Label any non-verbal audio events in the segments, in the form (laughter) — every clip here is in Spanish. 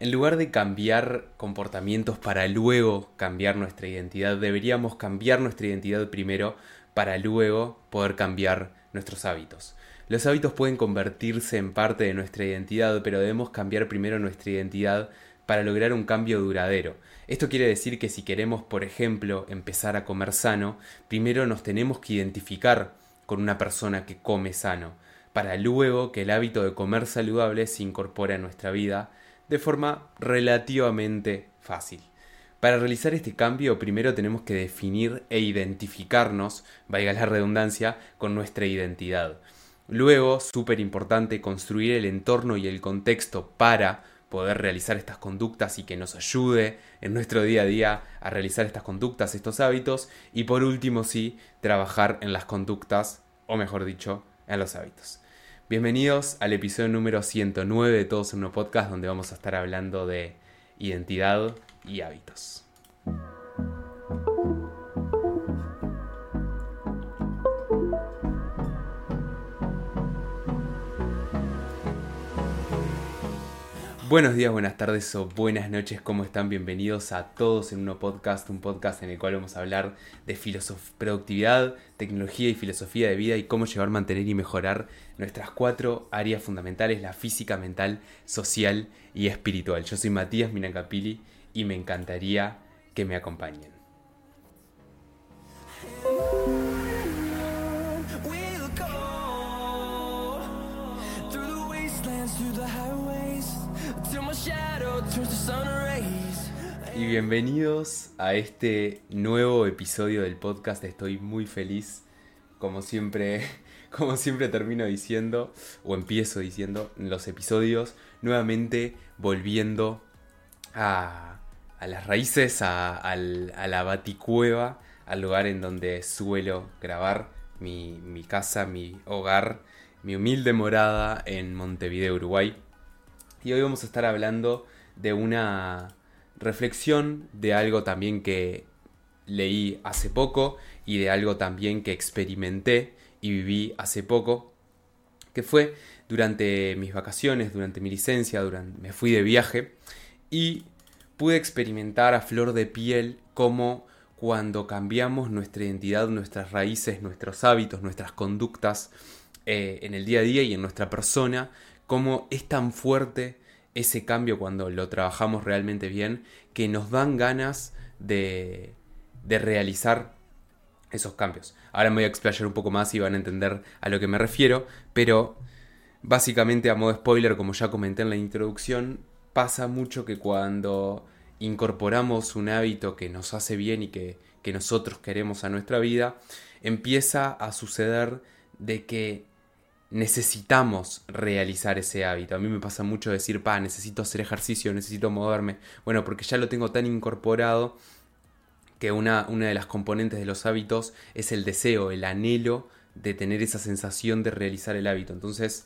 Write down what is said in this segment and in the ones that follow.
En lugar de cambiar comportamientos para luego cambiar nuestra identidad, deberíamos cambiar nuestra identidad primero para luego poder cambiar nuestros hábitos. Los hábitos pueden convertirse en parte de nuestra identidad, pero debemos cambiar primero nuestra identidad para lograr un cambio duradero. Esto quiere decir que si queremos, por ejemplo, empezar a comer sano, primero nos tenemos que identificar con una persona que come sano, para luego que el hábito de comer saludable se incorpore a nuestra vida de forma relativamente fácil. Para realizar este cambio primero tenemos que definir e identificarnos, valga la redundancia, con nuestra identidad. Luego, súper importante, construir el entorno y el contexto para poder realizar estas conductas y que nos ayude en nuestro día a día a realizar estas conductas, estos hábitos. Y por último, sí, trabajar en las conductas, o mejor dicho, en los hábitos. Bienvenidos al episodio número 109 de Todos en uno podcast donde vamos a estar hablando de identidad y hábitos. Buenos días, buenas tardes o buenas noches, ¿cómo están? Bienvenidos a todos en uno podcast, un podcast en el cual vamos a hablar de productividad, tecnología y filosofía de vida y cómo llevar, mantener y mejorar nuestras cuatro áreas fundamentales, la física, mental, social y espiritual. Yo soy Matías Minacapili y me encantaría que me acompañen. Y bienvenidos a este nuevo episodio del podcast. Estoy muy feliz. Como siempre, (laughs) como siempre termino diciendo, o empiezo diciendo en los episodios, nuevamente volviendo a, las raíces, a, la baticueva, al lugar en donde suelo grabar mi casa, mi hogar, mi humilde morada en Montevideo, Uruguay. Y hoy vamos a estar hablando de una reflexión, de algo también que leí hace poco y de algo también que experimenté y viví hace poco, que fue durante mis vacaciones, durante mi licencia, durante, me fui de viaje y pude experimentar a flor de piel cómo cuando cambiamos nuestra identidad, nuestras raíces, nuestros hábitos, nuestras conductas eh, en el día a día y en nuestra persona, cómo es tan fuerte ese cambio cuando lo trabajamos realmente bien, que nos dan ganas de, de realizar esos cambios. Ahora me voy a explayar un poco más y van a entender a lo que me refiero, pero básicamente a modo spoiler, como ya comenté en la introducción, pasa mucho que cuando incorporamos un hábito que nos hace bien y que, que nosotros queremos a nuestra vida, empieza a suceder de que necesitamos realizar ese hábito. A mí me pasa mucho decir, pa, necesito hacer ejercicio, necesito moverme. Bueno, porque ya lo tengo tan incorporado que una, una de las componentes de los hábitos es el deseo, el anhelo de tener esa sensación de realizar el hábito. Entonces,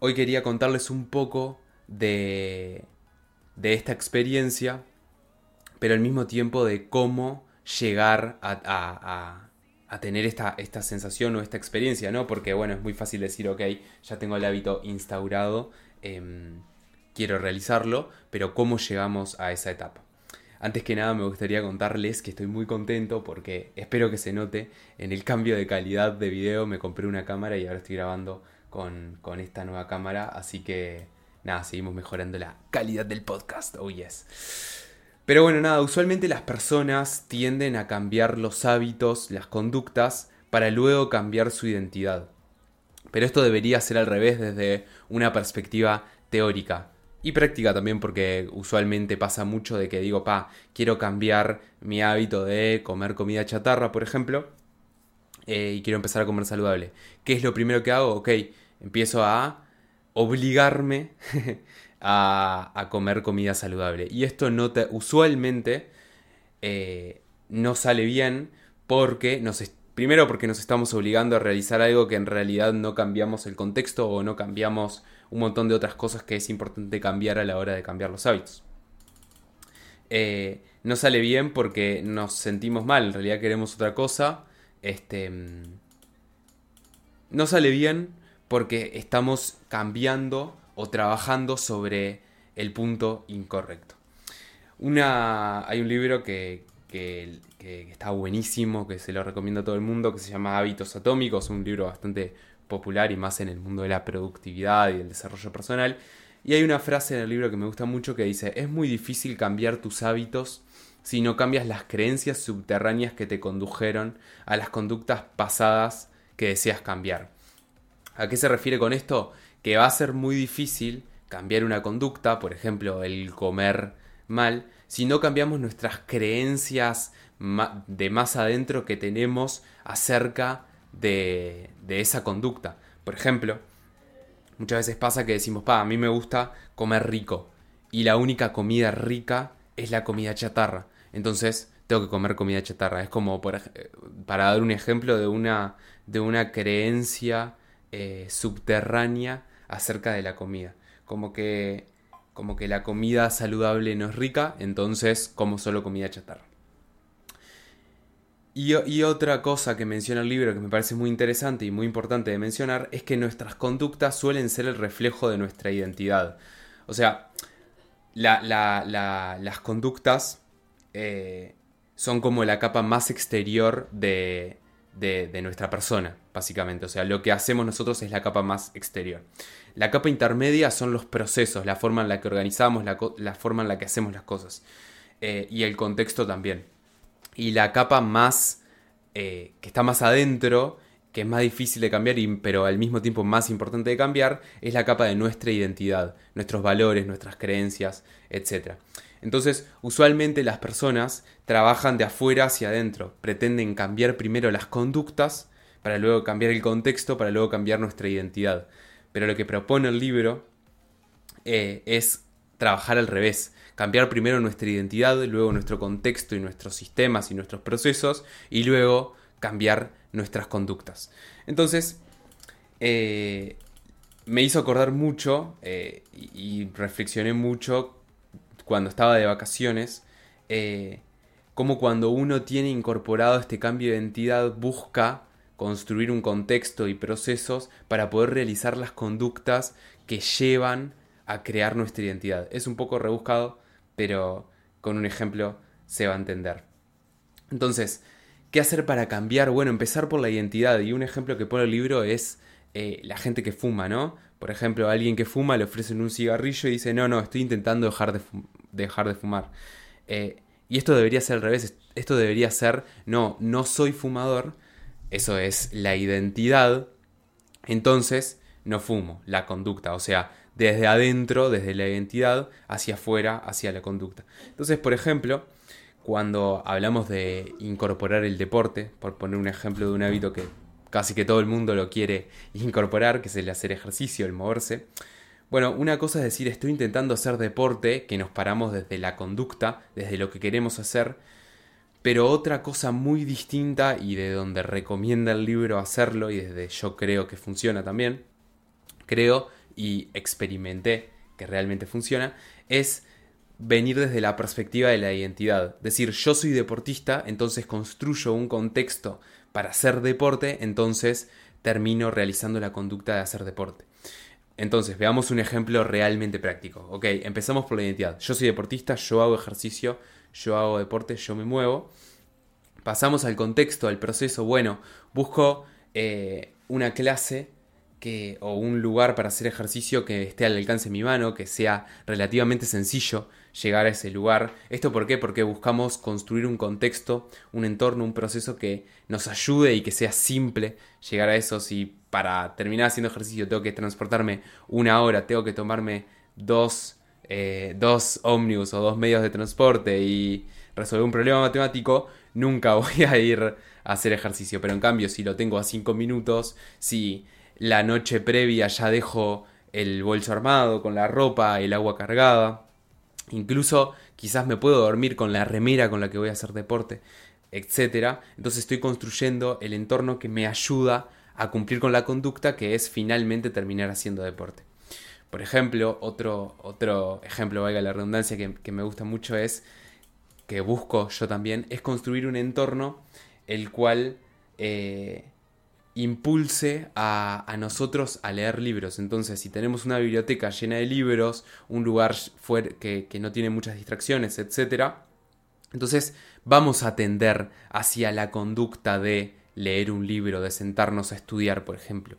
hoy quería contarles un poco de, de esta experiencia, pero al mismo tiempo de cómo llegar a a tener esta, esta sensación o esta experiencia, ¿no? Porque, bueno, es muy fácil decir, ok, ya tengo el hábito instaurado, em, quiero realizarlo, pero ¿cómo llegamos a esa etapa? Antes que nada me gustaría contarles que estoy muy contento porque espero que se note en el cambio de calidad de video. Me compré una cámara y ahora estoy grabando con, con esta nueva cámara. Así que nada, seguimos mejorando la calidad del podcast. Oh yes. Pero bueno, nada, usualmente las personas tienden a cambiar los hábitos, las conductas, para luego cambiar su identidad. Pero esto debería ser al revés desde una perspectiva teórica y práctica también porque usualmente pasa mucho de que digo, pa, quiero cambiar mi hábito de comer comida chatarra, por ejemplo, eh, y quiero empezar a comer saludable. ¿Qué es lo primero que hago? Ok, empiezo a obligarme (laughs) a, comer comida saludable. Y esto no te, usualmente eh, no sale bien porque nos, primero porque nos estamos obligando a realizar algo que en realidad no cambiamos el contexto o no cambiamos un montón de otras cosas que es importante cambiar a la hora de cambiar los hábitos. Eh, no sale bien porque nos sentimos mal, en realidad queremos otra cosa. Este, mm, no sale bien porque estamos cambiando o trabajando sobre el punto incorrecto. Una, hay un libro que, que, está buenísimo, que se lo recomiendo a todo el mundo, que se llama Hábitos Atómicos, un libro bastante popular y más en el mundo de la productividad y el desarrollo personal. Y hay una frase en el libro que me gusta mucho que dice, es muy difícil cambiar tus hábitos si no cambias las creencias subterráneas que te condujeron a las conductas pasadas que deseas cambiar. ¿A qué se refiere con esto? Que va a ser muy difícil cambiar una conducta, por ejemplo, el comer mal, si no cambiamos nuestras creencias de más adentro que tenemos acerca de, de esa conducta. Por ejemplo, muchas veces pasa que decimos, pa, a mí me gusta comer rico y la única comida rica es la comida chatarra. Entonces tengo que comer comida chatarra. Es como, para dar un ejemplo de una, de una creencia eh, subterránea acerca de la comida. Como que, como que la comida saludable no es rica, entonces como solo comida chatarra. Y, otra cosa que menciona el libro que me parece muy interesante y muy importante de mencionar es que nuestras conductas suelen ser el reflejo de nuestra identidad. O sea, las conductas eh, son como la capa más exterior de, nuestra persona, básicamente. O sea, lo que hacemos nosotros es la capa más exterior. La capa intermedia son los procesos, la forma en la que organizamos, la, forma en la que hacemos las cosas. Eh, y el contexto también. Y la capa más, eh, que está más adentro, que es más difícil de cambiar, pero al mismo tiempo más importante de cambiar, es la capa de nuestra identidad, nuestros valores, nuestras creencias, etc. Entonces, usualmente las personas trabajan de afuera hacia adentro, pretenden cambiar primero las conductas, para luego cambiar el contexto, para luego cambiar nuestra identidad. Pero lo que propone el libro eh, es trabajar al revés, cambiar primero nuestra identidad, luego nuestro contexto y nuestros sistemas y nuestros procesos, y luego cambiar nuestras conductas. Entonces, eh, me hizo acordar mucho eh, y, reflexioné mucho cuando estaba de vacaciones, eh, como cuando uno tiene incorporado este cambio de identidad busca construir un contexto y procesos para poder realizar las conductas que llevan a crear nuestra identidad. Es un poco rebuscado, pero con un ejemplo se va a entender. Entonces, ¿qué hacer para cambiar? Bueno, empezar por la identidad. Y un ejemplo que pone el libro es eh, la gente que fuma, ¿no? Por ejemplo, alguien que fuma le ofrecen un cigarrillo y dice, no, no, estoy intentando dejar de, dejar de fumar. Eh, y esto debería ser al revés. Esto debería ser, no, no soy fumador. Eso es la identidad. Entonces, no fumo, la conducta. O sea, desde adentro, desde la identidad, hacia afuera, hacia la conducta. Entonces, por ejemplo, cuando hablamos de incorporar el deporte, por poner un ejemplo de un hábito que casi que todo el mundo lo quiere incorporar, que es el hacer ejercicio, el moverse. Bueno, una cosa es decir, estoy intentando hacer deporte, que nos paramos desde la conducta, desde lo que queremos hacer, pero otra cosa muy distinta y de donde recomienda el libro hacerlo y desde yo creo que funciona también, creo y experimenté que realmente funciona, es venir desde la perspectiva de la identidad. Decir, yo soy deportista, entonces construyo un contexto para hacer deporte, entonces termino realizando la conducta de hacer deporte. Entonces, veamos un ejemplo realmente práctico. Ok, empezamos por la identidad. Yo soy deportista, yo hago ejercicio, yo hago deporte, yo me muevo. Pasamos al contexto, al proceso. Bueno, busco eh, una clase que, o un lugar para hacer ejercicio que esté al alcance de mi mano, que sea relativamente sencillo llegar a ese lugar. ¿Esto por qué? Porque buscamos construir un contexto, un entorno, un proceso que nos ayude y que sea simple llegar a eso. Si para terminar haciendo ejercicio tengo que transportarme una hora, tengo que tomarme dos, eh, dos ómnibus o dos medios de transporte y resolver un problema matemático, nunca (laughs) voy a ir a hacer ejercicio. Pero en cambio, si lo tengo a cinco minutos, si la noche previa ya dejo el bolso armado con la ropa, el agua cargada. Incluso quizás me puedo dormir con la remera con la que voy a hacer deporte, etc. Entonces estoy construyendo el entorno que me ayuda a cumplir con la conducta que es finalmente terminar haciendo deporte. Por ejemplo, otro, otro ejemplo, valga la redundancia, que, me gusta mucho es, que busco yo también, es construir un entorno el cual eh, impulse a, nosotros a leer libros. Entonces, si tenemos una biblioteca llena de libros, un lugar que, no tiene muchas distracciones, etc., entonces vamos a tender hacia la conducta de leer un libro, de sentarnos a estudiar, por ejemplo.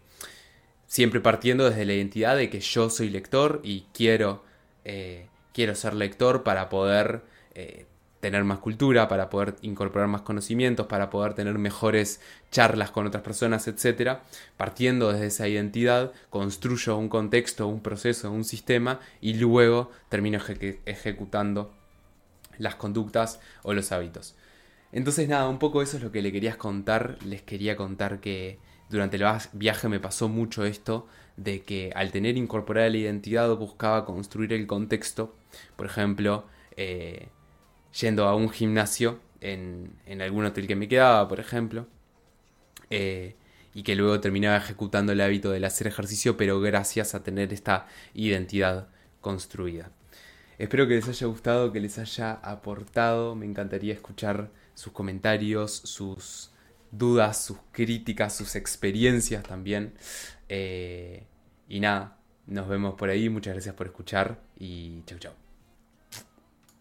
Siempre partiendo desde la identidad de que yo soy lector y quiero, eh, quiero ser lector para poder eh, tener más cultura, para poder incorporar más conocimientos, para poder tener mejores charlas con otras personas, etc. Partiendo desde esa identidad, construyo un contexto, un proceso, un sistema y luego termino ejecutando las conductas o los hábitos. Entonces nada, un poco eso es lo que le querías contar. Les quería contar que durante el viaje me pasó mucho esto de que al tener incorporada la identidad buscaba construir el contexto. Por ejemplo, eh, yendo a un gimnasio en, algún hotel que me quedaba, por ejemplo. Eh, y que luego terminaba ejecutando el hábito del hacer ejercicio, pero gracias a tener esta identidad construida. Espero que les haya gustado, que les haya aportado. Me encantaría escuchar sus comentarios, sus dudas, sus críticas, sus experiencias también. Eh, y nada, nos vemos por ahí. Muchas gracias por escuchar y chau chau.